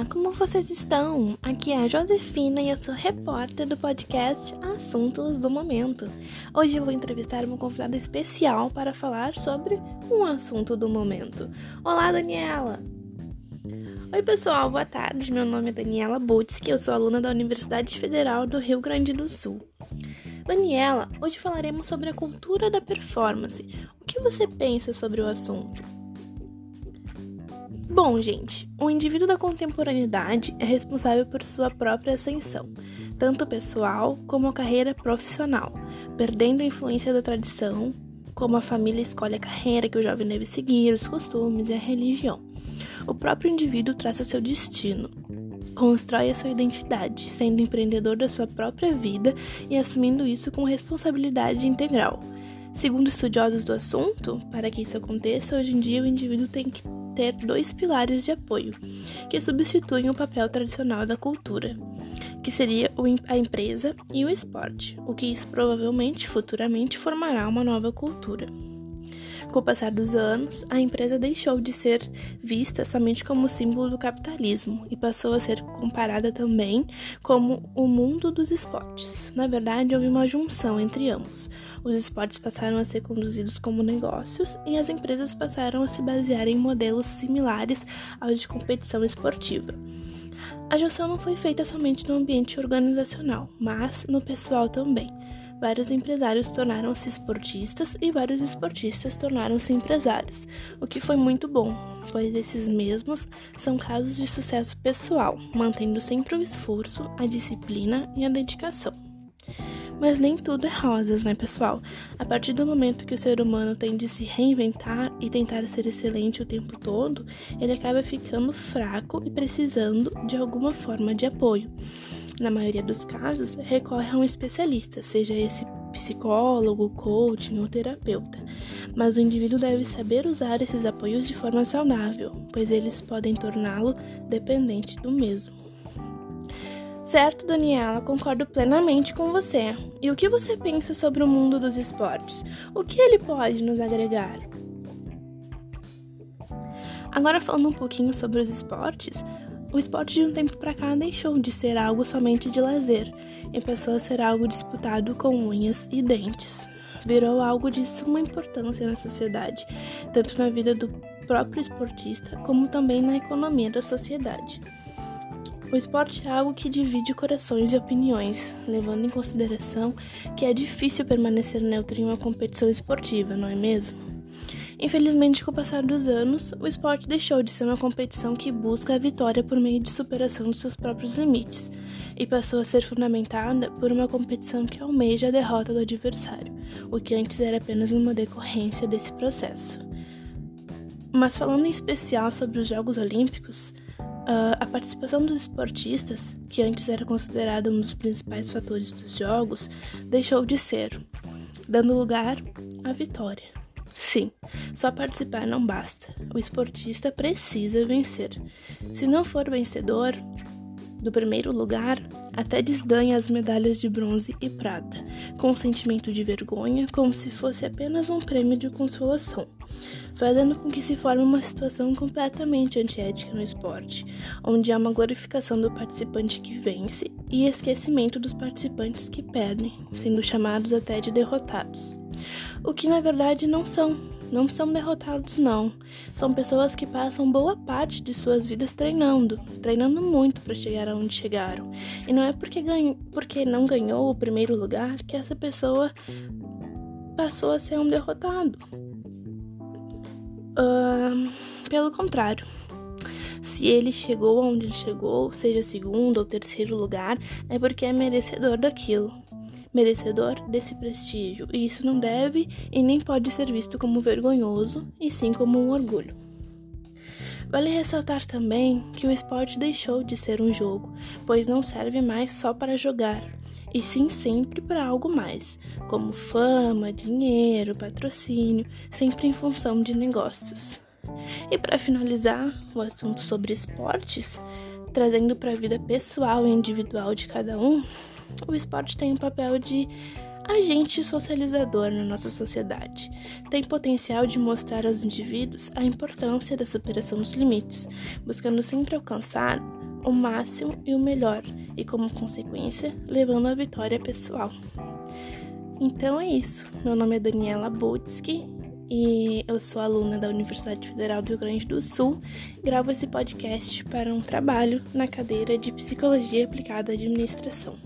Olá, como vocês estão? Aqui é a Josefina e eu sou repórter do podcast Assuntos do Momento. Hoje eu vou entrevistar uma convidada especial para falar sobre um assunto do momento. Olá, Daniela! Oi, pessoal, boa tarde. Meu nome é Daniela Butz, eu sou aluna da Universidade Federal do Rio Grande do Sul. Daniela, hoje falaremos sobre a cultura da performance. O que você pensa sobre o assunto? Bom, gente, o indivíduo da contemporaneidade é responsável por sua própria ascensão, tanto pessoal como a carreira profissional, perdendo a influência da tradição, como a família escolhe a carreira que o jovem deve seguir, os costumes e a religião. O próprio indivíduo traça seu destino, constrói a sua identidade, sendo empreendedor da sua própria vida e assumindo isso com responsabilidade integral. Segundo estudiosos do assunto, para que isso aconteça, hoje em dia o indivíduo tem que ter dois pilares de apoio, que substituem o papel tradicional da cultura, que seria a empresa e o esporte, o que provavelmente futuramente formará uma nova cultura. Com o passar dos anos, a empresa deixou de ser vista somente como símbolo do capitalismo e passou a ser comparada também como o mundo dos esportes. Na verdade, houve uma junção entre ambos. Os esportes passaram a ser conduzidos como negócios e as empresas passaram a se basear em modelos similares aos de competição esportiva. A junção não foi feita somente no ambiente organizacional, mas no pessoal também vários empresários tornaram-se esportistas e vários esportistas tornaram-se empresários, o que foi muito bom, pois esses mesmos são casos de sucesso pessoal, mantendo sempre o esforço, a disciplina e a dedicação. Mas nem tudo é rosas, né, pessoal? A partir do momento que o ser humano tem de se reinventar e tentar ser excelente o tempo todo, ele acaba ficando fraco e precisando de alguma forma de apoio na maioria dos casos, recorre a um especialista, seja esse psicólogo, coaching ou terapeuta. Mas o indivíduo deve saber usar esses apoios de forma saudável, pois eles podem torná-lo dependente do mesmo. Certo, Daniela, concordo plenamente com você. E o que você pensa sobre o mundo dos esportes? O que ele pode nos agregar? Agora falando um pouquinho sobre os esportes, o esporte de um tempo para cá deixou de ser algo somente de lazer e passou a ser algo disputado com unhas e dentes. Virou algo de suma importância na sociedade, tanto na vida do próprio esportista como também na economia da sociedade. O esporte é algo que divide corações e opiniões, levando em consideração que é difícil permanecer neutro em uma competição esportiva, não é mesmo? Infelizmente, com o passar dos anos, o esporte deixou de ser uma competição que busca a vitória por meio de superação dos seus próprios limites e passou a ser fundamentada por uma competição que almeja a derrota do adversário, o que antes era apenas uma decorrência desse processo. Mas falando em especial sobre os Jogos Olímpicos, ah, a participação dos esportistas, que antes era considerada um dos principais fatores dos Jogos, deixou de ser, dando lugar à vitória. Sim, só participar não basta. O esportista precisa vencer. Se não for vencedor do primeiro lugar, até desdanha as medalhas de bronze e prata, com um sentimento de vergonha, como se fosse apenas um prêmio de consolação, fazendo com que se forme uma situação completamente antiética no esporte, onde há uma glorificação do participante que vence e esquecimento dos participantes que perdem, sendo chamados até de derrotados o que na verdade não são. Não são derrotados, não. São pessoas que passam boa parte de suas vidas treinando, treinando muito para chegar aonde chegaram. E não é porque, ganho, porque não ganhou o primeiro lugar que essa pessoa passou a ser um derrotado. Pelo contrário, se ele chegou onde ele chegou, seja segundo ou terceiro lugar, é porque é merecedor daquilo. Merecedor desse prestígio, e isso não deve e nem pode ser visto como vergonhoso, e sim como um orgulho. Vale ressaltar também que o esporte deixou de ser um jogo, pois não serve mais só para jogar, e sim sempre para algo mais, como fama, dinheiro, patrocínio, sempre em função de negócios. E para finalizar o assunto sobre esportes, trazendo para a vida pessoal e individual de cada um, o esporte tem um papel de agente socializador na nossa sociedade. Tem potencial de mostrar aos indivíduos a importância da superação dos limites, buscando sempre alcançar o máximo e o melhor, e como consequência, levando a vitória pessoal. Então é isso. Meu nome é Daniela Butsky e eu sou aluna da Universidade Federal do Rio Grande do Sul. Gravo esse podcast para um trabalho na cadeira de Psicologia Aplicada à Administração.